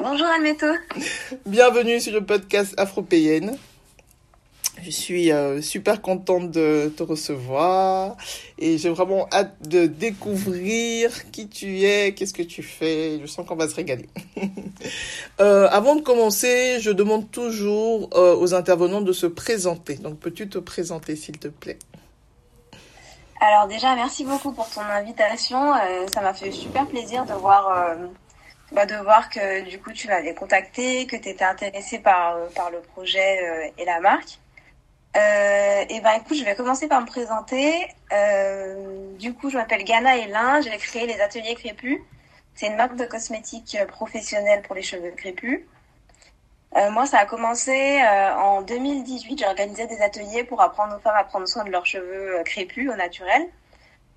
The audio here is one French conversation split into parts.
Bonjour Almeto. Bienvenue sur le podcast Afropéenne. Je suis euh, super contente de te recevoir et j'ai vraiment hâte de découvrir qui tu es, qu'est-ce que tu fais. Je sens qu'on va se régaler. euh, avant de commencer, je demande toujours euh, aux intervenants de se présenter. Donc peux-tu te présenter s'il te plaît? Alors déjà, merci beaucoup pour ton invitation. Ça m'a fait super plaisir de voir, bah, de voir que du coup tu m'avais contacté, que tu étais intéressé par, euh, par le projet euh, et la marque. Euh, et ben écoute, je vais commencer par me présenter. Euh, du coup, je m'appelle Ghana Elin. J'ai créé les ateliers crépus. C'est une marque de cosmétiques euh, professionnelle pour les cheveux crépus. Euh, moi, ça a commencé en 2018. J'ai organisé des ateliers pour apprendre aux femmes à prendre soin de leurs cheveux crépus au naturel.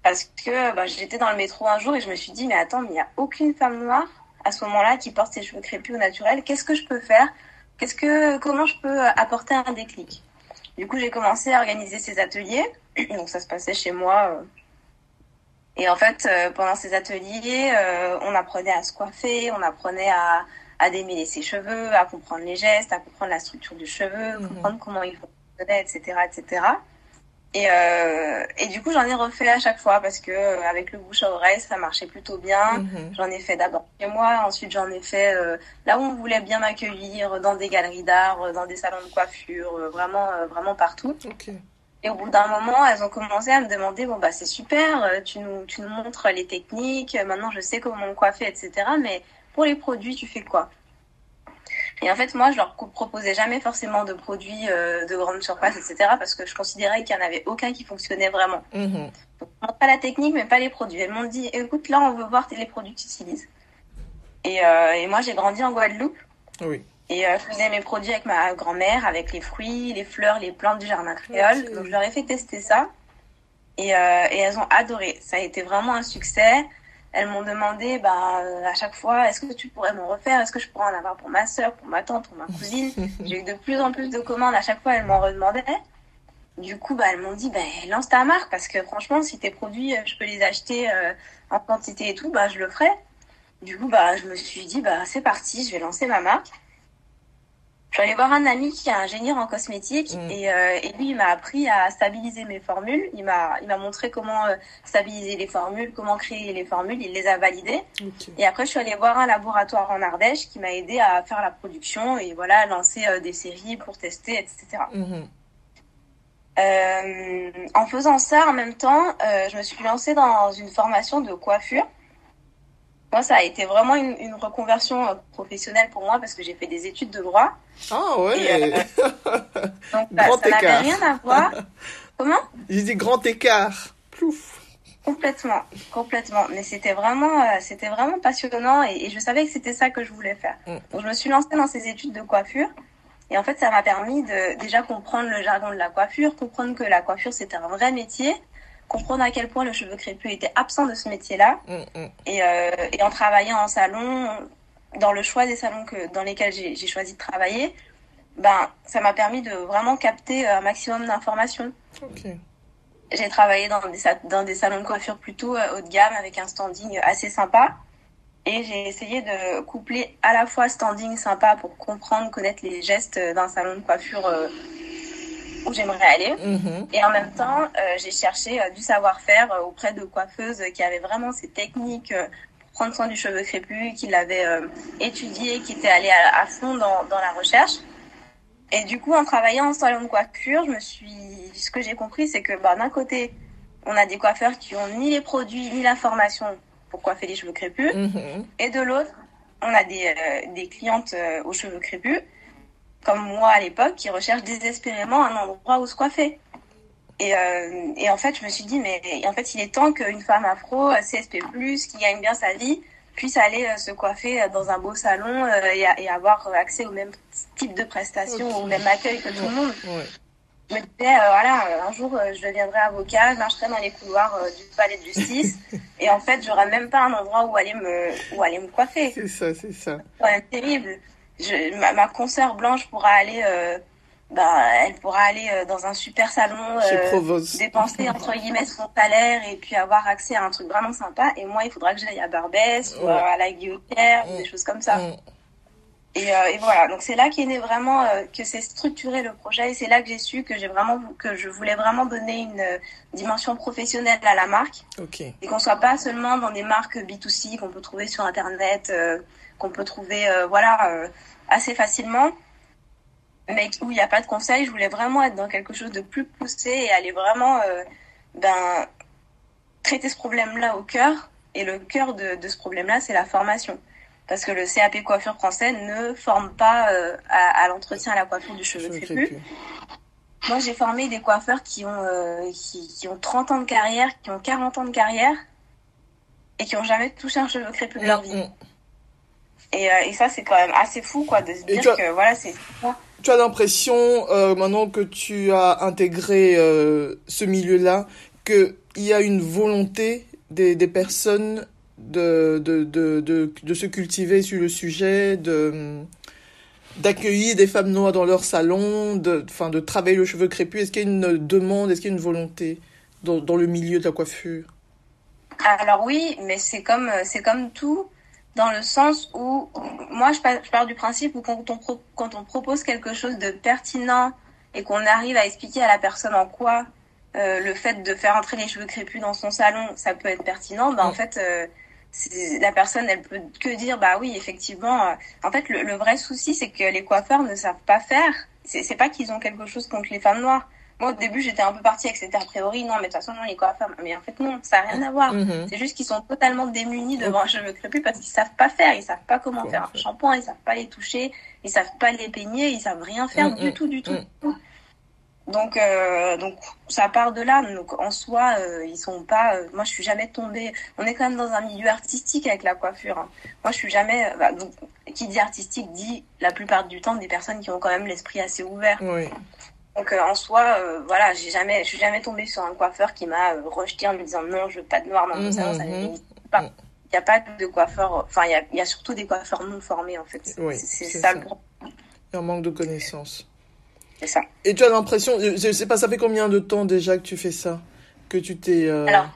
Parce que bah, j'étais dans le métro un jour et je me suis dit, mais attends, mais il n'y a aucune femme noire à ce moment-là qui porte ses cheveux crépus au naturel. Qu'est-ce que je peux faire? Qu'est-ce que, comment je peux apporter un déclic? Du coup, j'ai commencé à organiser ces ateliers. Donc, ça se passait chez moi. euh. Et en fait, euh, pendant ces ateliers, euh, on apprenait à se coiffer, on apprenait à, à démêler ses cheveux, à comprendre les gestes, à comprendre la structure du cheveu, Mhm. comprendre comment il fonctionnait, etc., etc. Et, euh, et du coup, j'en ai refait à chaque fois parce que euh, avec le bouche à oreille, ça marchait plutôt bien. Mhm. J'en ai fait d'abord chez moi, ensuite j'en ai fait euh, là où on voulait bien m'accueillir, dans des galeries d'art, euh, dans des salons de coiffure, euh, vraiment, euh, vraiment partout. Ok. Et au bout d'un moment, elles ont commencé à me demander bon bah c'est super, euh, tu nous, tu nous montres les techniques, euh, maintenant je sais comment me coiffer, etc. Mais pour les produits, tu fais quoi? Et en fait, moi, je leur proposais jamais forcément de produits euh, de grande surface, etc. Parce que je considérais qu'il y en avait aucun qui fonctionnait vraiment. Mhm. Donc, je montre pas la technique, mais pas les produits. Elles m'ont dit, écoute, là, on veut voir les produits que tu utilises. Et, euh, et moi, j'ai grandi en Guadeloupe. Oui. Et euh, je faisais mes produits avec ma grand-mère, avec les fruits, les fleurs, les plantes du jardin créole. Donc, je leur ai fait tester ça. Et, euh, et elles ont adoré. Ça a été vraiment un succès. Elles m'ont demandé bah, euh, à chaque fois, est-ce que tu pourrais m'en refaire? Est-ce que je pourrais en avoir pour ma soeur, pour ma tante, pour ma cousine? J'ai eu de plus en plus de commandes. À chaque fois, elles m'en redemandaient. Du coup, bah, elles m'ont dit, bah, lance ta marque parce que franchement, si tes produits, euh, je peux les acheter euh, en quantité et tout, bah, je le ferai. Du coup, bah, je me suis dit, bah, c'est parti, je vais lancer ma marque. Je suis allée voir un ami qui est ingénieur en cosmétique Mm. et, euh, et lui, il m'a appris à stabiliser mes formules. Il m'a, il m'a montré comment euh, stabiliser les formules, comment créer les formules. Il les a validées. Et après, je suis allée voir un laboratoire en Ardèche qui m'a aidé à faire la production et voilà, à lancer euh, des séries pour tester, etc. Mhm. Euh, en faisant ça, en même temps, euh, je me suis lancée dans une formation de coiffure. Moi, ça a été vraiment une, une reconversion euh, professionnelle pour moi parce que j'ai fait des études de droit. Ah ouais. Et, Donc, bah, Grand ça n'avait rien à voir. Comment? J'ai dit grand écart. Plouf. Complètement, complètement. Mais c'était vraiment, euh, c'était vraiment passionnant et, et je savais que c'était ça que je voulais faire. Mm. Donc je me suis lancée dans ces études de coiffure et en fait ça m'a permis de déjà comprendre le jargon de la coiffure, comprendre que la coiffure c'était un vrai métier, comprendre à quel point le cheveu crépus était absent de ce métier-là Mhm. et, euh, et en travaillant en salon, dans le choix des salons que dans lesquels j'ai choisi de travailler, ben ça m'a permis de vraiment capter un maximum d'informations. J'ai travaillé dans des, dans des salons de coiffure plutôt euh, haut de gamme avec un standing assez sympa. Et j'ai essayé de coupler à la fois standing sympa pour comprendre, connaître les gestes d'un salon de coiffure euh, où j'aimerais aller. Mhm. Et en même temps, euh, j'ai cherché euh, du savoir-faire euh, auprès de coiffeuses qui avaient vraiment ces techniques pour prendre soin du cheveu crépus, qui l'avait euh, étudié, qui était allé à, fond dans, dans, la recherche. Et du coup, en travaillant en salon de coiffure, je me suis, ce que j'ai compris, c'est que bah, d'un côté, on a des coiffeurs qui ont ni les produits ni la formation pour coiffer les cheveux crépus, mm-hmm. et de l'autre, on a des, des clientes aux cheveux crépus, comme moi à l'époque, qui recherchent désespérément un endroit où se coiffer. Et, euh, et, en fait, je me suis dit, mais en fait, il est temps qu'une femme afro, CSP+, qui gagne bien sa vie, puisse aller euh, se coiffer euh, dans un beau salon et, et, avoir accès au même type de prestations, au même accueil que tout le monde. Je me disais, voilà, un jour, je deviendrai avocat, je marcherai dans les couloirs du palais de justice, et en fait, j'aurai même pas un endroit où aller me, où aller me coiffer. C'est ça, c'est ça. C'est terrible. Je, ma, ma consoeur blanche pourra aller bah, elle pourra aller euh, dans un super salon, euh, dépenser entre guillemets son salaire et puis avoir accès à un truc vraiment sympa. Et moi, il faudra que j'aille à Barbès ou à la Guillotière, des choses comme ça. Et, euh, et, voilà, donc c'est là qu'est né vraiment, euh, que c'est structuré le projet et c'est là que j'ai su que j'ai vraiment, que je voulais vraiment donner une dimension professionnelle à la marque. Okay. Et qu'on soit pas seulement dans des marques B2C qu'on peut trouver sur Internet, qu'on peut trouver, voilà, assez facilement mais où il n'y a pas de conseils. Je voulais vraiment être dans quelque chose de plus poussé et aller vraiment euh, ben, traiter ce problème-là au cœur. Et le cœur de, de ce problème-là, c'est la formation. Parce que le CAP coiffure français ne forme pas euh, à, à l'entretien à la coiffure du cheveu crépus. Moi, j'ai formé des coiffeurs qui ont, euh, qui, qui, ont 30 ans de carrière, qui ont 40 ans de carrière et qui n'ont jamais touché un cheveu crépus de leur vie. Et, euh, et ça, c'est quand même assez fou, quoi, de se dire que voilà, c'est tu as l'impression, euh, maintenant que tu as intégré ce milieu-là, qu'il y a une volonté des, des personnes de, de, de, de, se cultiver sur le sujet, de d'accueillir des femmes noires dans leur salon, de, enfin, de travailler le cheveu crépus. Est-ce qu'il y a une demande, est-ce qu'il y a une volonté dans, dans le milieu de la coiffure? Alors oui, mais c'est comme, c'est comme tout dans le sens où moi je pars, du principe où quand on, quand on propose quelque chose de pertinent et qu'on arrive à expliquer à la personne en quoi euh, le fait de faire entrer les cheveux crépus dans son salon ça peut être pertinent bah en fait euh, la personne elle peut que dire bah oui effectivement euh, en fait le, le vrai souci c'est que les coiffeurs ne savent pas faire c'est pas qu'ils ont quelque chose contre les femmes noires moi, au début, j'étais un peu partie avec cette a priori, non, mais de toute façon, non, les coiffeurs. Mais en fait, non, ça n'a rien à voir. Mhm. C'est juste qu'ils sont totalement démunis devant un cheveu crépus parce qu'ils savent pas faire, ils savent pas comment faire un shampoing, ils savent pas les toucher, ils savent pas les peigner, ils savent rien faire mhm. du tout, du tout. Mhm. Donc, euh, donc ça part de là. Donc, en soi, euh, ils sont pas. Euh, moi, je suis jamais tombée. On est quand même dans un milieu artistique avec la coiffure. Hein. Moi, je suis jamais. Bah, donc, qui dit artistique dit la plupart du temps des personnes qui ont quand même l'esprit assez ouvert. Oui. Donc euh, en soi, euh, voilà, j'ai jamais, je suis jamais tombée sur un coiffeur qui m'a euh, rejeté en me disant non, je veux pas de noir dans mon mmh, salon, ça mmh. pas. Il n'y a pas de coiffeur, enfin il y a, y a, surtout des coiffeurs non formés en fait. Oui, c'est ça, le problème. Il y a un manque de connaissances. C'est ça. Et tu as l'impression, je sais pas, ça fait combien de temps déjà que tu fais ça, que tu t'es. Alors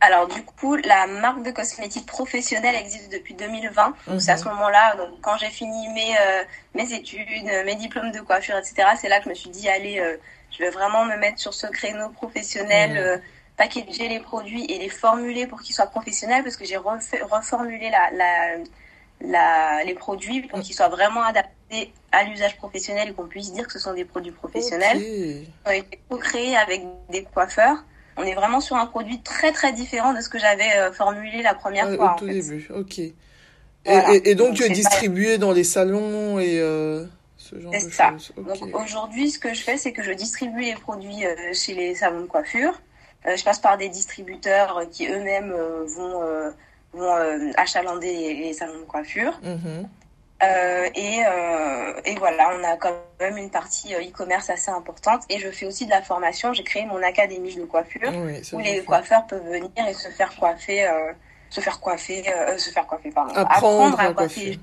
alors du coup, la marque de cosmétiques professionnelle existe depuis 2020. Donc c'est à ce mhm. moment-là, donc quand j'ai fini mes euh, mes études, mes diplômes de coiffure, etc. C'est là que je me suis dit allez, euh, je vais vraiment me mettre sur ce créneau professionnel, euh, packager les produits et les formuler pour qu'ils soient professionnels, parce que j'ai reformulé la, la, la, les produits pour qu'ils soient vraiment adaptés à l'usage professionnel et qu'on puisse dire que ce sont des produits professionnels. Okay. Ils ont été co-créés avec des coiffeurs on est vraiment sur un produit très très différent de ce que j'avais euh, formulé la première fois. Au tout début, ok. Et, donc, tu es distribué dans les salons et euh, ce genre de ça. choses. Donc aujourd'hui, ce que je fais, c'est que je distribue les produits euh, chez les salons de coiffure. je passe par des distributeurs qui eux-mêmes vont, vont achalander les, salons de coiffure. Mm-hmm. Euh, et, euh, et, voilà, on a quand même une partie euh, e-commerce assez importante. Et je fais aussi de la formation. J'ai créé mon académie de coiffure où les coiffeurs peuvent venir et se faire coiffer, euh, se faire coiffer, se faire coiffer, pardon, apprendre, à coiffer.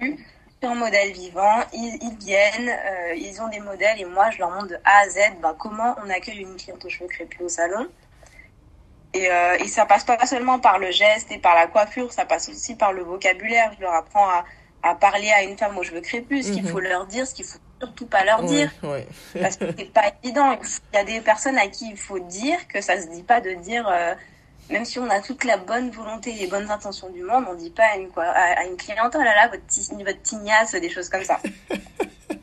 Ouais. Sur un modèle vivant, ils, ils viennent, ils ont des modèles et moi je leur montre de A à Z bah, comment on accueille une cliente aux cheveux crépus au salon. Et, et ça passe pas seulement par le geste et par la coiffure, ça passe aussi par le vocabulaire. Je leur apprends à à parler à une femme aux cheveux crépus, ce qu'il mhm. faut leur dire, ce qu'il faut surtout pas leur dire. Parce que c'est pas évident. Il y a des personnes à qui il faut dire que ça se dit pas de dire euh, même si on a toute la bonne volonté et les bonnes intentions du monde, on dit pas à une, quoi, à, une cliente, oh là là, votre, votre tignasse, des choses comme ça.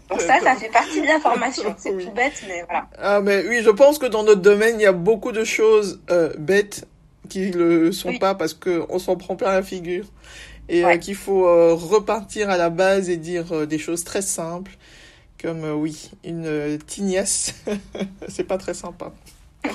Donc ça, ça fait partie de la formation. C'est tout bête, mais voilà. Ah, mais oui, je pense que dans notre domaine, il y a beaucoup de choses euh, bêtes qui le sont pas parce qu'on s'en prend plein la figure. Et euh, qu'il faut euh, repartir à la base et dire des choses très simples. Comme, oui, une tignasse, c'est pas très sympa.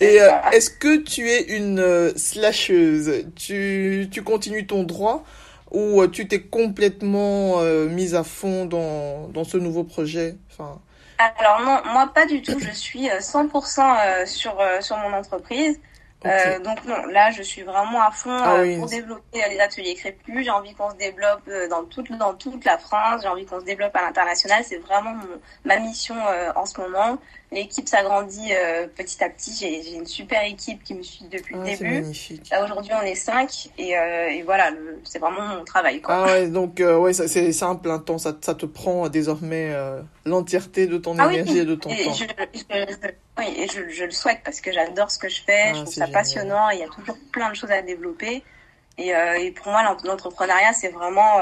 Et est-ce que tu es une slasheuse? Tu, tu continues ton droit ou euh, tu t'es complètement euh, mise à fond dans, dans ce nouveau projet? Enfin... Alors non, moi pas du tout. Je suis 100% euh, sur, sur mon entreprise. Donc non, là je suis vraiment à fond ah pour développer les ateliers crépus. J'ai envie qu'on se développe dans toute dans toute la France. J'ai envie qu'on se développe à l'international. C'est vraiment ma mission en ce moment. L'équipe s'agrandit euh, petit à petit. J'ai une super équipe qui me suit depuis le ah, début. Là aujourd'hui, on est cinq et, euh, et voilà, c'est vraiment mon travail. Quoi. Ah ouais, donc euh, ouais, c'est un plein temps. Ça, ça te prend désormais l'entièreté de ton ah énergie et de ton et temps. Je, oui, et je, je, le souhaite parce que j'adore ce que je fais. Ah, je trouve ça passionnant. Il y a toujours plein de choses à développer. Et, et pour moi, l'entrepreneuriat, c'est vraiment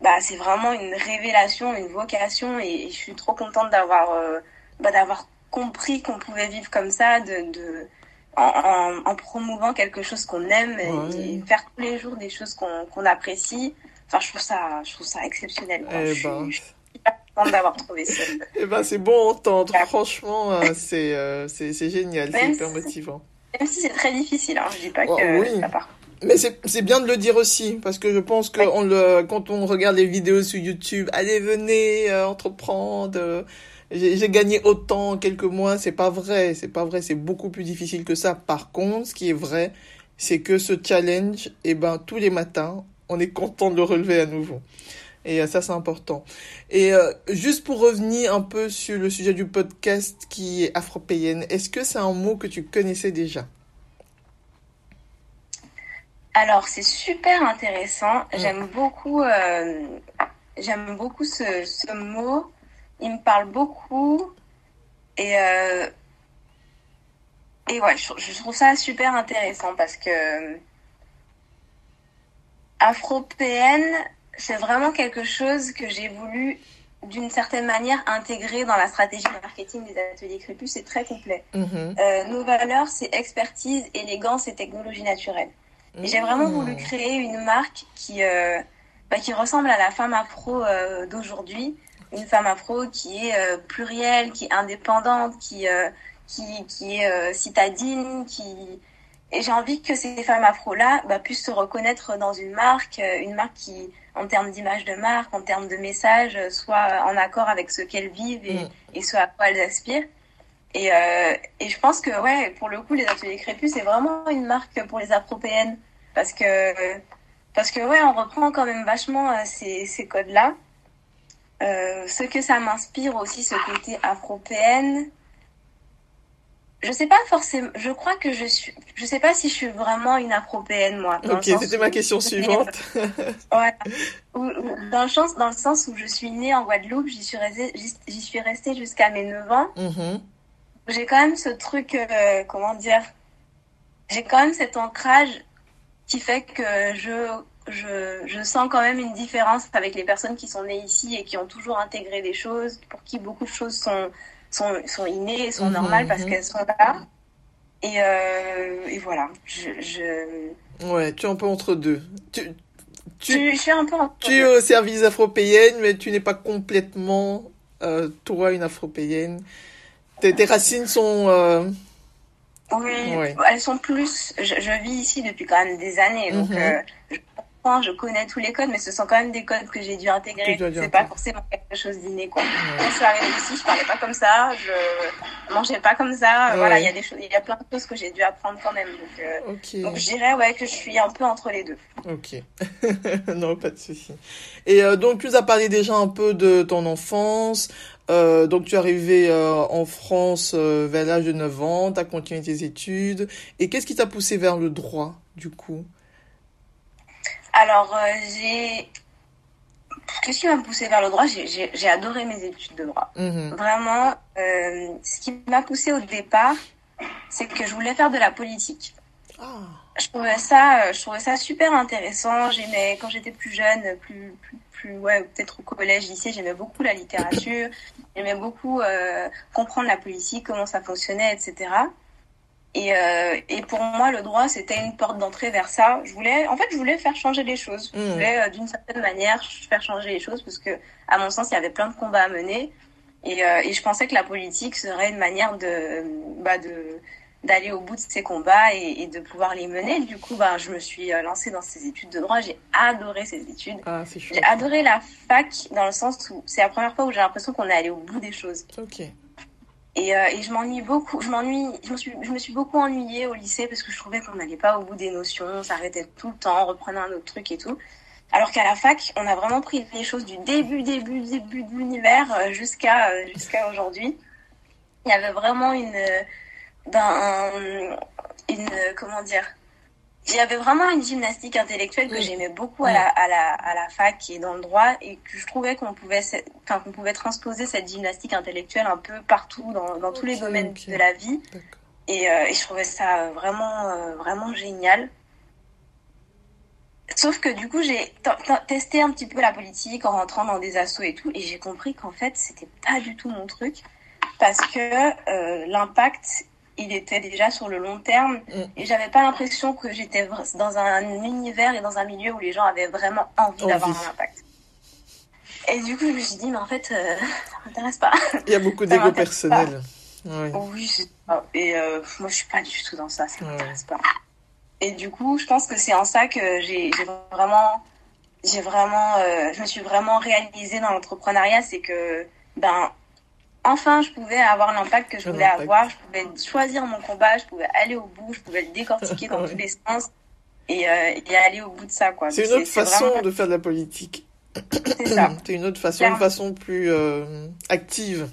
bah, c'est vraiment une révélation, une vocation et, je suis trop contente d'avoir bah, d'avoir compris qu'on pouvait vivre comme ça, de, de en, en, promouvant quelque chose qu'on aime et, faire tous les jours des choses qu'on apprécie. Enfin, je trouve ça, je trouve ça exceptionnel. Eh je, ben... suis, contente d'avoir trouvé ça. Eh ben, c'est bon à entendre. Franchement, euh, c'est euh, c'est génial, c'est hyper motivant. Même si c'est très difficile, hein, je dis pas oh, que oui. ça part. Mais c'est bien de le dire aussi, parce que je pense que on le, quand on regarde les vidéos sur YouTube, allez, venez, euh, entreprendre, j'ai gagné autant en quelques mois, c'est pas vrai, c'est pas vrai, c'est beaucoup plus difficile que ça. Par contre, ce qui est vrai, c'est que ce challenge, eh ben, tous les matins, on est content de le relever à nouveau. Et euh, ça, c'est important. Et euh, juste pour revenir un peu sur le sujet du podcast qui est afropéenne, est-ce que c'est un mot que tu connaissais déjà? Alors, c'est super intéressant. J'aime beaucoup, euh, j'aime beaucoup ce, ce mot il me parle beaucoup. Et, euh, et ouais, je, trouve ça super intéressant parce que afropéenne, c'est vraiment quelque chose que j'ai voulu d'une certaine manière intégrer dans la stratégie marketing des ateliers crépus. C'est très complet. Mhm. Euh, nos valeurs, c'est expertise, élégance et technologie naturelle. J'ai vraiment voulu mhm. créer une marque qui, euh, bah, qui ressemble à la femme afro d'aujourd'hui une femme afro qui est euh, plurielle, qui est indépendante, qui euh, qui, qui est euh, citadine, qui et j'ai envie que ces femmes afro là bah, puissent se reconnaître dans une marque, une marque qui en termes d'image de marque, en termes de message, soit en accord avec ce qu'elles vivent et, mm. et ce à quoi elles aspirent. Et, euh, et je pense que ouais, pour le coup, les ateliers crépus, c'est vraiment une marque pour les afropéennes parce que parce que ouais, on reprend quand même vachement ces, ces codes là. Euh, ce que ça m'inspire aussi, ce côté afropéenne. Je sais pas forcément. Je crois que je suis. Je sais pas si je suis vraiment une afropéenne moi. Ok, c'était ma question suivante. voilà. Dans le sens, dans le sens où je suis née en Guadeloupe, j'y suis restée, j'y suis restée jusqu'à mes 9 ans. Mm-hmm. J'ai quand même ce truc, euh, comment dire, j'ai quand même cet ancrage qui fait que je je, je, sens quand même une différence avec les personnes qui sont nées ici et qui ont toujours intégré des choses, pour qui beaucoup de choses sont, sont, sont innées, sont mhm, normales parce mhm. qu'elles sont là. Et, euh, et voilà, je, je, Ouais, tu es un peu entre deux. Tu, tu, je suis un peu entre Tu es au service afropéenne, mais tu n'es pas complètement, euh, toi, une afropéenne. Tes, tes racines sont... Euh... Oui, elles sont plus. Je, je, vis ici depuis quand même des années, donc mhm. euh, je connais tous les codes, mais ce sont quand même des codes que j'ai dû intégrer. C'est pas forcément quelque chose d'inné, quoi. Quand je suis arrivée ici, je parlais pas comme ça, je mangeais pas comme ça. Voilà, il y a des choses, il y a plein de choses que j'ai dû apprendre quand même. Donc, euh, donc je dirais, ouais, que je suis un peu entre les deux. Ok. non, pas de souci. Et euh, donc, tu nous as parlé déjà un peu de ton enfance. Euh, donc tu es arrivé euh, en France vers l'âge de 9 ans, tu as continué tes études. Et qu'est-ce qui t'a poussé vers le droit, du coup? Alors, euh, j'ai. Qu'est-ce qui m'a poussé vers le droit? J'ai adoré mes études de droit. Mhm. Vraiment, euh, ce qui m'a poussé au départ, c'est que je voulais faire de la politique. Ah. Je trouvais ça, je trouvais ça super intéressant. J'aimais quand j'étais plus jeune, plus, plus, plus ouais, peut-être au collège, lycée, j'aimais beaucoup la littérature. J'aimais beaucoup comprendre la politique, comment ça fonctionnait, etc. Et, euh, et pour moi, le droit, c'était une porte d'entrée vers ça. Je voulais, en fait, je voulais faire changer les choses. Je mmh. voulais, euh, d'une certaine manière, faire changer les choses parce que, à mon sens, il y avait plein de combats à mener. Et, euh, et je pensais que la politique serait une manière de, bah, de d'aller au bout de ces combats et, et, de pouvoir les mener. Du coup, bah, je me suis lancée dans ces études de droit. J'ai adoré ces études. Ah, j'ai adoré la fac dans le sens où c'est la première fois où j'ai l'impression qu'on est allé au bout des choses. Ok. Et, euh, et je m'ennuie beaucoup. Je m'ennuie. Je me suis, je me suis beaucoup ennuyée au lycée parce que je trouvais qu'on n'allait pas au bout des notions, on s'arrêtait tout le temps, on reprenait un autre truc et tout. Alors qu'à la fac, on a vraiment pris les choses du début, début, début de l'univers euh, jusqu'à euh, jusqu'à aujourd'hui. Il y avait vraiment une, une, comment dire, il y avait vraiment une gymnastique intellectuelle que j'aimais beaucoup à, la, à, la, à la fac et dans le droit et que je trouvais qu'on pouvait, enfin, qu'on pouvait transposer cette gymnastique intellectuelle un peu partout dans, dans tous les domaines de la vie. Et, euh, et, je trouvais ça vraiment, euh, vraiment génial. Sauf que du coup, j'ai testé un petit peu la politique en rentrant dans des assos et tout, et j'ai compris qu'en fait, c'était pas du tout mon truc parce que euh, l'impact il était déjà sur le long terme mm. et j'avais pas l'impression que j'étais dans un univers et dans un milieu où les gens avaient vraiment envie, d'avoir un impact. Et du coup, je me suis dit, mais en fait, euh, ça m'intéresse pas. Il y a beaucoup d'ego personnel. Oui, oui et euh, moi, je suis pas du tout dans ça, ça m'intéresse pas. Et du coup, je pense que c'est en ça que j'ai vraiment, j'ai vraiment, euh, je me suis vraiment réalisée dans l'entrepreneuriat, c'est que, ben, enfin, je pouvais avoir l'impact que je voulais avoir. Je pouvais choisir mon combat, je pouvais aller au bout, je pouvais le décortiquer dans tous les sens et, euh, et, aller au bout de ça. C'est une autre façon de faire de la politique. C'est ça. C'est une autre façon, une façon plus euh, active.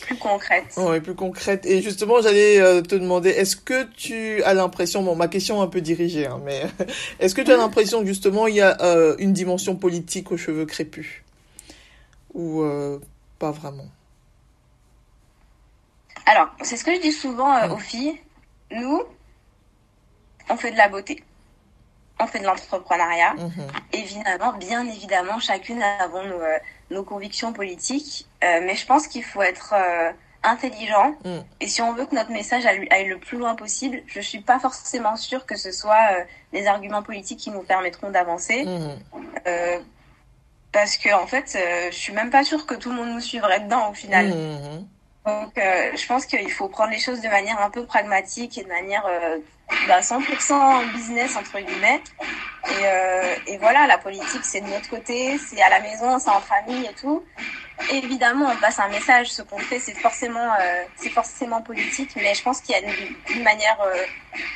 Plus concrète. Oui, plus concrète. Et justement, j'allais euh, te demander, est-ce que tu as l'impression, bon, ma question est un peu dirigée, hein, mais est-ce que tu as l'impression que justement, il y a une dimension politique aux cheveux crépus? Ou pas vraiment? Alors, c'est ce que je dis souvent euh, aux filles. Nous, on fait de la beauté. On fait de l'entrepreneuriat. Mhm. Évidemment, bien évidemment, chacune avons nos, euh, nos convictions politiques. Euh, mais je pense qu'il faut être intelligent. Mm. Et si on veut que notre message aille le plus loin possible, je suis pas forcément sûre que ce soit les arguments politiques qui nous permettront d'avancer. Mhm. parce que en fait, je suis même pas sûre que tout le monde nous suivrait dedans au final. Mhm. Donc, euh, je pense qu'il faut prendre les choses de manière un peu pragmatique et de manière euh, bah, 100% business, entre guillemets. Et, euh, et voilà, la politique, c'est de notre côté, c'est à la maison, c'est en famille et tout. évidemment, on passe un message. Ce qu'on fait, c'est forcément, euh, c'est forcément politique, mais je pense qu'il y a une, une manière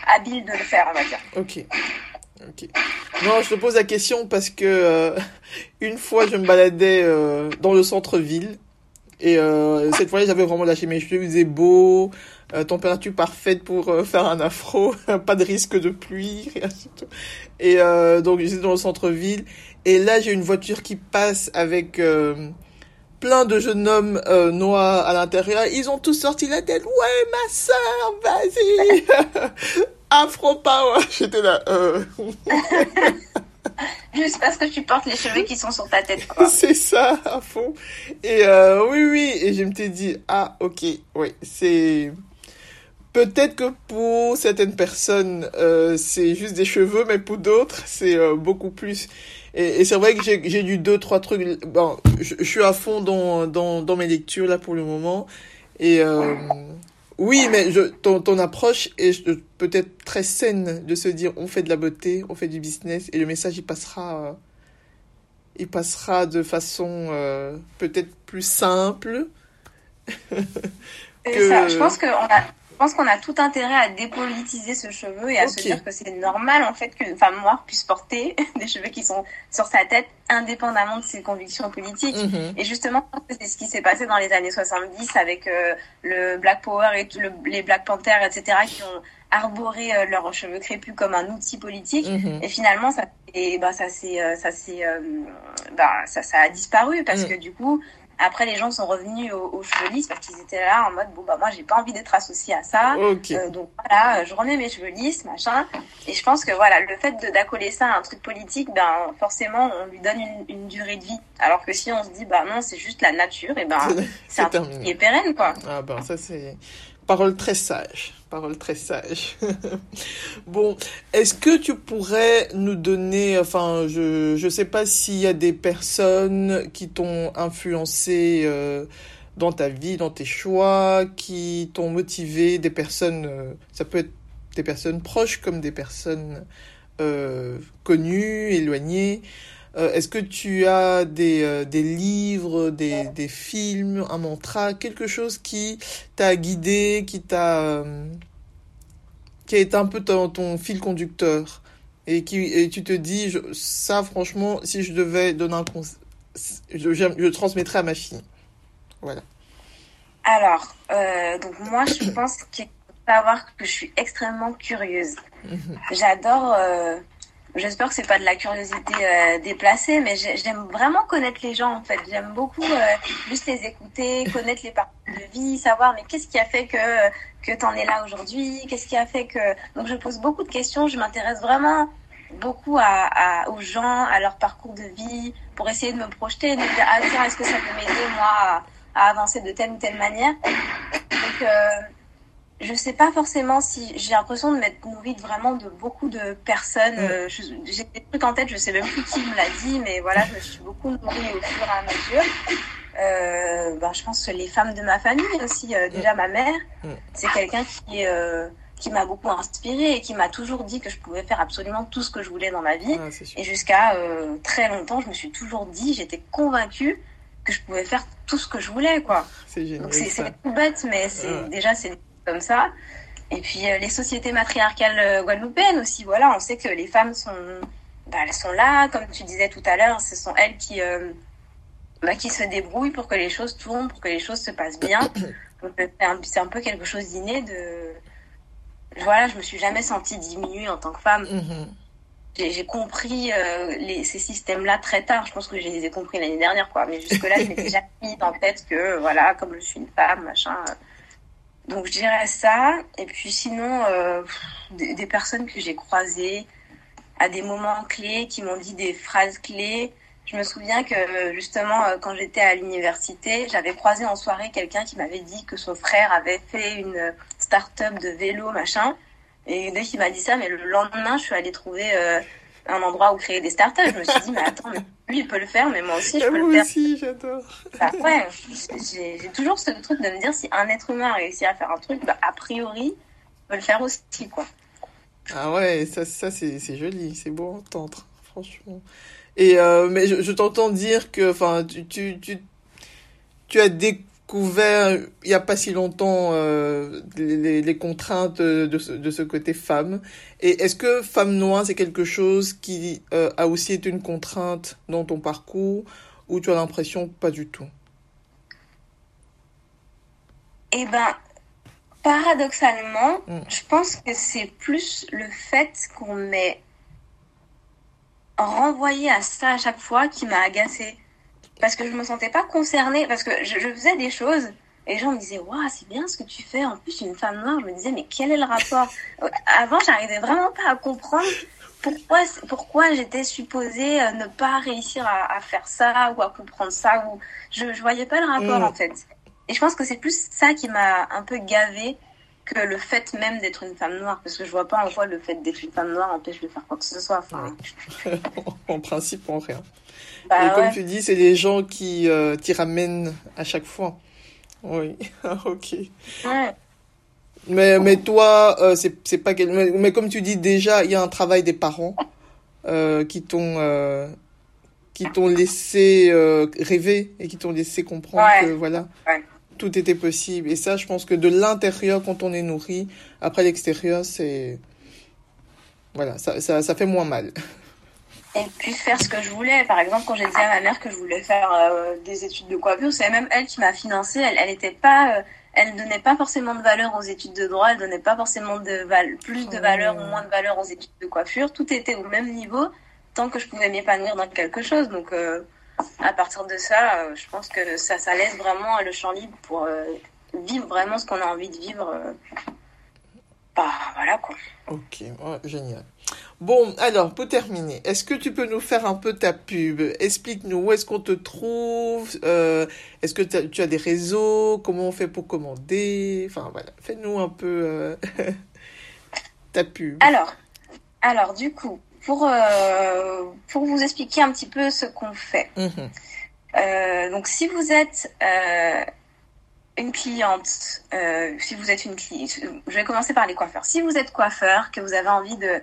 habile de le faire, on va dire. Ok. Ok. Non, je te pose la question parce que une fois, je me baladais dans le centre-ville et euh, cette fois-là, j'avais vraiment lâché mes cheveux, il faisait beau, euh, température parfaite pour euh, faire un afro, pas de risque de pluie, rien du tout. Et euh, donc j'étais dans le centre-ville, et là j'ai une voiture qui passe avec euh, plein de jeunes hommes noirs à l'intérieur. Ils ont tous sorti la tête, ouais ma soeur, vas-y, afro power. J'étais là. Juste parce que tu portes les cheveux qui sont sur ta tête. c'est ça, à fond. Et euh, oui, oui, et je me t'ai dit, ah, ok, oui, c'est... Peut-être que pour certaines personnes, euh, c'est juste des cheveux, mais pour d'autres, c'est euh, beaucoup plus. Et, et c'est vrai que j'ai eu deux, trois trucs. Bon, je, je, suis à fond dans, dans, dans mes lectures là pour le moment. Et euh, oui, mais je, ton, ton approche est peut-être très saine de se dire on fait de la beauté, on fait du business et le message il passera, euh, il passera de façon euh, peut-être plus simple. que... ça, je pense qu'on a, je pense qu'on a tout intérêt à dépolitiser ce cheveu et à se dire que c'est normal en fait qu'une femme noire puisse porter des cheveux qui sont sur sa tête indépendamment de ses convictions politiques. Mm-hmm. Et justement, c'est ce qui s'est passé dans les années 70 avec euh, le Black Power et le, les Black Panthers, etc., qui ont arboré euh, leurs cheveux crépus comme un outil politique. Mm-hmm. Et finalement, ça, et, bah, ça, c'est, euh, ça, c'est, bah, ça, ça a disparu parce mm. que du coup, Après, les gens sont revenus au, au cheveux lisses parce qu'ils étaient là en mode bon bah moi j'ai pas envie d'être associé à ça. Euh, donc voilà, je remets mes cheveux lisses, machin. Et je pense que voilà, le fait d'accoler ça à un truc politique, ben forcément on lui donne une, une, durée de vie. Alors que si on se dit bah non c'est juste la nature, et ben c'est un truc qui est pérenne quoi. Ah ben ça c'est parole très sage. Parole très sage. bon, est-ce que tu pourrais nous donner, enfin, je ne sais pas s'il y a des personnes qui t'ont influencé euh, dans ta vie, dans tes choix, qui t'ont motivé, des personnes, euh, ça peut être des personnes proches comme des personnes euh, connues, éloignées. Euh, est-ce que tu as des, euh, des livres, des, des, films, un mantra, quelque chose qui t'a guidé, qui t'a euh, qui a été un peu ton, ton fil conducteur et qui et tu te dis ça franchement si je devais donner un conseil je, je, je transmettrais à ma fille. Voilà. Alors donc moi je pense qu'il faut savoir que je suis extrêmement curieuse. Mhm. J'adore J'espère que c'est pas de la curiosité euh, déplacée, mais j'aime vraiment connaître les gens en fait. J'aime beaucoup euh, juste les écouter, connaître les parcours de vie, savoir mais qu'est-ce qui a fait que que t'en es là aujourd'hui, qu'est-ce qui a fait que donc je pose beaucoup de questions. Je m'intéresse vraiment beaucoup à, à, aux gens, à leur parcours de vie, pour essayer de me projeter, de me dire ah tiens est-ce que ça peut m'aider moi à, à, avancer de telle ou telle manière? Donc euh, je sais pas forcément si j'ai l'impression de m'être nourrie vraiment de beaucoup de personnes. Mm. Euh, j'ai des trucs en tête, je sais même plus qui me l'a dit, mais voilà, je me suis beaucoup nourrie au fur et à mesure. Euh, ben, je pense que les femmes de ma famille aussi, euh, déjà ma mère, mm. c'est quelqu'un qui euh, qui m'a beaucoup inspirée et qui m'a toujours dit que je pouvais faire absolument tout ce que je voulais dans ma vie. Ah, et jusqu'à euh, très longtemps, je me suis toujours dit, j'étais convaincue que je pouvais faire tout ce que je voulais, quoi. C'est génial. Donc c'est tout bête, mais c'est déjà c'est comme ça. Et puis euh, les sociétés matriarcales euh, guadeloupéennes aussi, voilà, on sait que les femmes sont, bah, elles sont là, comme tu disais tout à l'heure, ce sont elles qui, euh, bah, qui se débrouillent pour que les choses tournent, pour que les choses se passent bien. c'est un, peu quelque chose d'inné de, voilà, je me suis jamais sentie diminuée en tant que femme. Mm-hmm. J'ai compris les, ces systèmes-là très tard. Je pense que je les ai compris l'année dernière, quoi. Mais jusque-là, je m'étais déjà mis en tête que, voilà, comme je suis une femme, machin, donc je dirais ça. Et puis sinon, euh, des, personnes que j'ai croisées à des moments clés, qui m'ont dit des phrases clés. Je me souviens que justement, euh, quand j'étais à l'université, j'avais croisé en soirée quelqu'un qui m'avait dit que son frère avait fait une start-up de vélo, machin. Et dès qu'il m'a dit ça, mais le lendemain, je suis allée trouver euh, un endroit où créer des startups. Je me suis dit, mais attends, mais lui, il peut le faire, mais moi aussi, je peux moi le faire. aussi, j'adore. Bah, ouais, j'ai toujours ce truc de me dire, si un être humain réussit à faire un truc, bah, a priori, il peut le faire aussi, quoi. Ah ouais, ça, ça c'est joli, c'est beau à entendre, franchement. Et euh, mais je, je t'entends dire que, enfin, tu, tu, tu, tu as des couvert il n'y a pas si longtemps euh, les, les, contraintes de ce, de ce côté femme. Et est-ce que femme noire, c'est quelque chose qui euh, a aussi été une contrainte dans ton parcours ou tu as l'impression pas du tout? Eh ben, paradoxalement, mm. je pense que c'est plus le fait qu'on m'ait renvoyé à ça à chaque fois qui m'a agacée parce que je me sentais pas concernée, parce que je, je faisais des choses et les gens me disaient waouh c'est bien ce que tu fais. En plus une femme noire, je me disais mais quel est le rapport? Avant j'arrivais vraiment pas à comprendre pourquoi pourquoi j'étais supposée euh, ne pas réussir à, à, faire ça ou à comprendre ça ou je je voyais pas le rapport mmh. en fait. Et je pense que c'est plus ça qui m'a un peu gavée que le fait même d'être une femme noire, parce que je vois pas en quoi le fait d'être une femme noire empêche de faire quoi que ce soit. Enfin... en principe, en rien. Bah, Et comme ouais. tu dis, c'est les gens qui euh, t'y ramènent à chaque fois. Oui, ok. Ouais. Mais, mais toi, euh, c'est pas... Mais, mais, comme tu dis, déjà, il y a un travail des parents euh, qui t'ont... Euh, qui t'ont laissé rêver et qui t'ont laissé comprendre ouais. que voilà tout était possible et ça je pense que de l'intérieur quand on est nourri après l'extérieur c'est voilà ça, ça, ça fait moins mal et puis faire ce que je voulais. Par exemple, quand j'ai dit à ma mère que je voulais faire euh, des études de coiffure, c'est même elle qui m'a financé. Elle, elle était pas, euh, elle donnait pas forcément de valeur aux études de droit. Elle donnait pas forcément de val plus de valeur ou moins de valeur aux études de coiffure. Tout était au même niveau tant que je pouvais m'épanouir dans quelque chose. Donc, euh, à partir de ça, je pense que ça, ça laisse vraiment le champ libre pour vivre vraiment ce qu'on a envie de vivre. Bah voilà quoi. Ok, génial. Bon, alors, pour terminer, est-ce que tu peux nous faire un peu ta pub? Explique-nous où est-ce qu'on te trouve? Euh, Est-ce que tu as des réseaux? Comment on fait pour commander? Enfin, voilà, fais-nous un peu euh, ta pub. Alors, alors, du coup, pour, euh, pour vous expliquer un petit peu ce qu'on fait. Mhm. donc, si vous êtes une cliente, si vous êtes une cliente, je vais commencer par les coiffeurs. Si vous êtes coiffeur, que vous avez envie de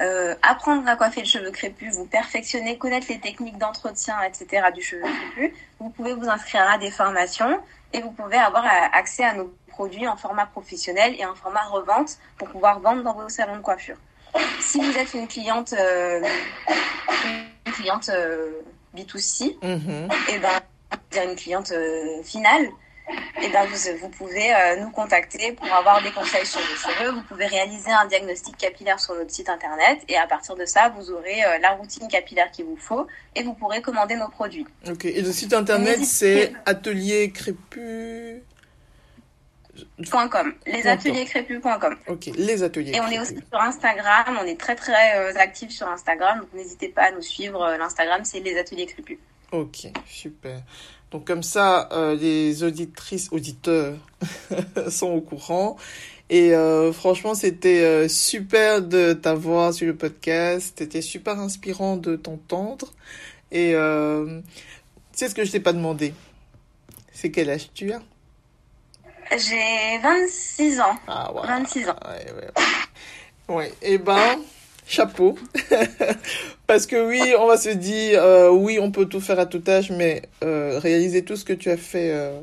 euh, apprendre à coiffer le cheveu crépus, vous perfectionner, connaître les techniques d'entretien, etc. du cheveu crépus, vous pouvez vous inscrire à des formations et vous pouvez avoir euh, accès à nos produits en format professionnel et en format revente pour pouvoir vendre dans vos salons de coiffure. Si vous êtes une cliente, euh, une cliente B2C, mm-hmm. et eh ben, une cliente finale, et eh ben vous, vous pouvez euh, nous contacter pour avoir des conseils sur vos cheveux. Vous pouvez réaliser un diagnostic capillaire sur notre site internet et à partir de ça, vous aurrez euh, la routine capillaire qu'il vous faut et vous pourrez commander nos produits. Ok, et le site internet c'est atelier crépus lesatelierscrépus.com. Ok, les ateliers. Et on est aussi sur Instagram, on est très très euh, actifs sur Instagram, donc n'hésitez pas à nous suivre. L'Instagram c'est les ateliers crépus. Ok, super. Donc comme ça, euh, les auditrices, auditeurs sont au courant. Et euh, franchement, c'était euh, super de t'avoir sur le podcast. C'était super inspirant de t'entendre. Et tu sais ce que je t'ai pas demandé? C'est quel âge tu as? J'ai 26 ans. Ah, ouais. 26 ans. Ouais, ouais. ouais. Et eh ben chapeau. Parce que oui, on va se dire, euh, oui, on peut tout faire à tout âge, mais euh, réaliser tout ce que tu as fait euh,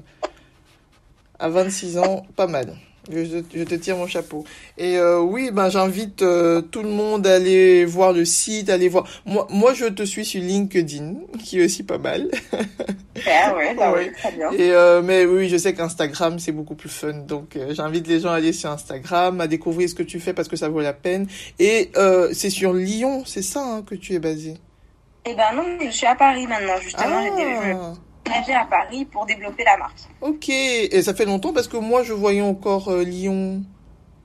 à 26 ans, pas mal. Je, te tire mon chapeau. Et euh, oui, ben j'invite euh, tout le monde à aller voir le site, aller voir. Moi, moi, je te suis sur LinkedIn, qui est aussi pas mal. Ah ouais, bah ouais. très bien. Et euh, mais oui, je sais qu'Instagram c'est beaucoup plus fun, donc j'invite les gens à aller sur Instagram, à découvrir ce que tu fais parce que ça vaut la peine. Et c'est sur Lyon, c'est ça hein, que tu es basé? Eh ben non, je suis à Paris maintenant justement. Ah à Paris pour développer la marque. Ok, et ça fait longtemps parce que moi je voyais encore euh, Lyon.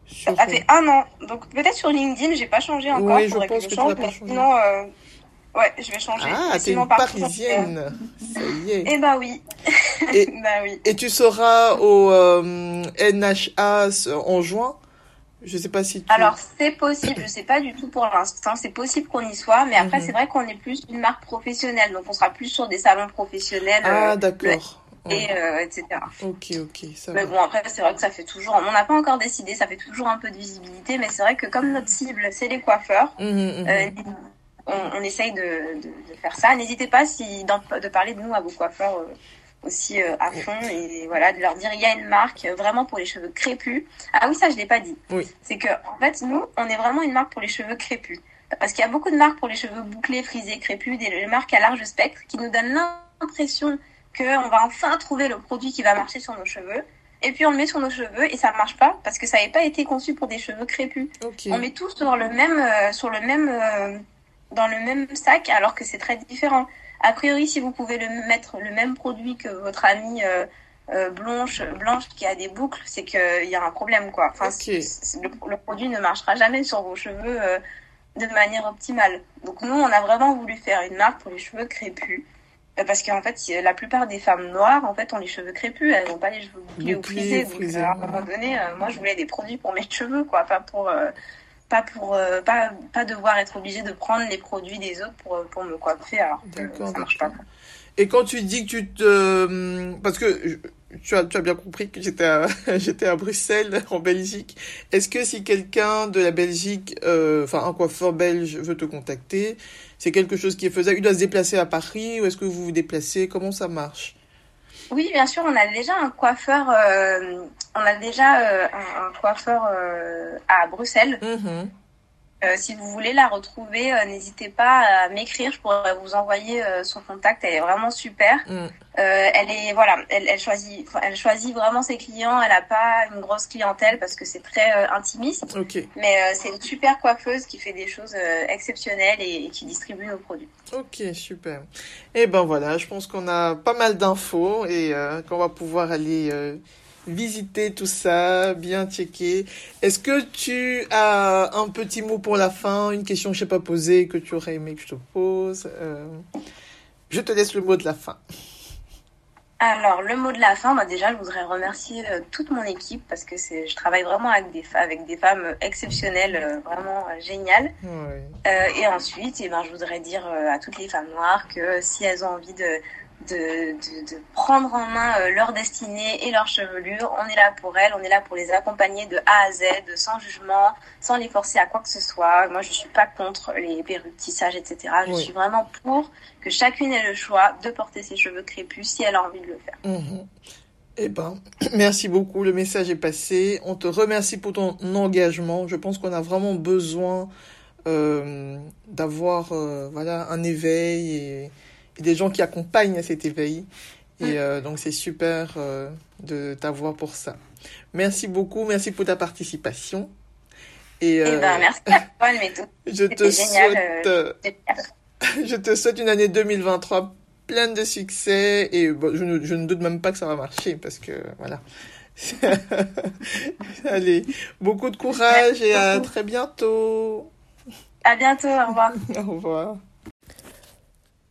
ça fait un an, donc peut-être sur LinkedIn, j'ai pas changé encore. Oui, je pense que, tu n'as pas changé. Sinon, euh, ouais, je vais changer. Ah, t'es une parisienne. Ça y est. Eh bah oui. Et, bah oui. Et tu seras au euh, NHA en juin? Je sais pas si tu... Alors, c'est possible, je sais pas du tout pour l'instant, c'est possible qu'on y soit, mais après, mhm. c'est vrai qu'on est plus une marque professionnelle, donc on sera plus sur des salons professionnels. Ah, euh, d'accord. Et euh, etc. Ok, ok. Ça mais bon, après, c'est vrai que ça fait toujours. On n'a pas encore décidé, ça fait toujours un peu de visibilité, mais c'est vrai que comme notre cible, c'est les coiffeurs, mhm, mhm. Euh, on, essaye de, de, faire ça. N'hésitez pas si, de parler de nous à vos coiffeurs aussi euh, à fond et voilà de leur dire il y a une marque euh, vraiment pour les cheveux crépus. Ah oui ça je l'ai pas dit. C'est que en fait nous on est vraiment une marque pour les cheveux crépus parce qu'il y a beaucoup de marques pour les cheveux bouclés, frisés, crépus, des marques à large spectre qui nous donnent l'impression qu'on va enfin trouver le produit qui va marcher sur nos cheveux. Et puis on le met sur nos cheveux et ça marche pas parce que ça n'avait pas été conçu pour des cheveux crépus. On met tout sur le même, euh, sur le même, dans le même sac alors que c'est très différent. A priori, si vous pouvez le mettre le même produit que votre amie euh, euh, blanche, blanche qui a des boucles, c'est qu'il y a un problème, quoi. Enfin, le, produit ne marchera jamais sur vos cheveux euh, de manière optimale. Donc nous, on a vraiment voulu faire une marque pour les cheveux crépus. Parce qu'en fait, la plupart des femmes noires, en fait, ont les cheveux crépus. Elles n'ont pas les cheveux bouclés ou frisés. Donc, à un moment donné, moi, je voulais des produits pour mes cheveux, quoi, pas pour pas pour euh, pas, pas devoir être obligé de prendre les produits des autres pour, pour me coiffer alors que ça marche pas. Et quand tu dis que tu te parce que tu as, tu as bien compris que j'étais à, j'étais à Bruxelles en Belgique. Est-ce que si quelqu'un de la Belgique euh, enfin un coiffeur belge veut te contacter, c'est quelque chose qui est faisable, il doit se déplacer à Paris ou est-ce que vous vous déplacez? Comment ça marche? Oui, bien sûr, on a déjà un coiffeur, euh, on a déjà euh, un, coiffeur euh, à Bruxelles. Mm-hmm. Euh, si vous voulez la retrouver, euh, n'hésitez pas à m'écrire. Je pourrais vous envoyer euh, son contact. Elle est vraiment super. Mm. elle est voilà, elle, elle, choisit, elle choisit vraiment ses clients. Elle n'a pas une grosse clientèle parce que c'est très intimiste. Ok. Mais c'est une super coiffeuse qui fait des choses exceptionnelles et, et, qui distribue nos produits. Ok, super. Et eh ben voilà, je pense qu'on a pas mal d'infos et qu'on va pouvoir aller visiter tout ça, bien checker. Est-ce que tu as un petit mot pour la fin, une question que je n'ai pas posée que tu aurais aimé que je te pose euh, Je te laisse le mot de la fin. Alors, le mot de la fin, bah déjà, je voudrais remercier euh, toute mon équipe parce que c'est, je travaille vraiment avec des, avec des femmes exceptionnelles, euh, vraiment géniales. et ensuite, et eh ben, je voudrais dire à toutes les femmes noires que si elles ont envie de, de, de, de, prendre en main euh, leur destinée et leur chevelure. On est là pour elles, on est là pour les accompagner de A à Z, sans jugement, sans les forcer à quoi que ce soit. Moi, je suis pas contre les perruques, tissages, etc. Je suis vraiment pour que chacune ait le choix de porter ses cheveux crépus si elle a envie de le faire. Mhm. Eh ben, merci beaucoup. Le message est passé. On te remercie pour ton engagement. Je pense qu'on a vraiment besoin euh, d'avoir euh, voilà un éveil et des gens qui accompagnent à cet éveil. Et euh, donc, c'est super euh, de t'avoir pour ça. Merci beaucoup. Merci pour ta participation. Et, eh ben, merci à toi, Je te souhaite, euh, je te souhaite une année 2023 pleine de succès. Et je, ne, je ne doute même pas que ça va marcher parce que, voilà. Allez, beaucoup de courage et à très bientôt. À bientôt, au revoir. au revoir.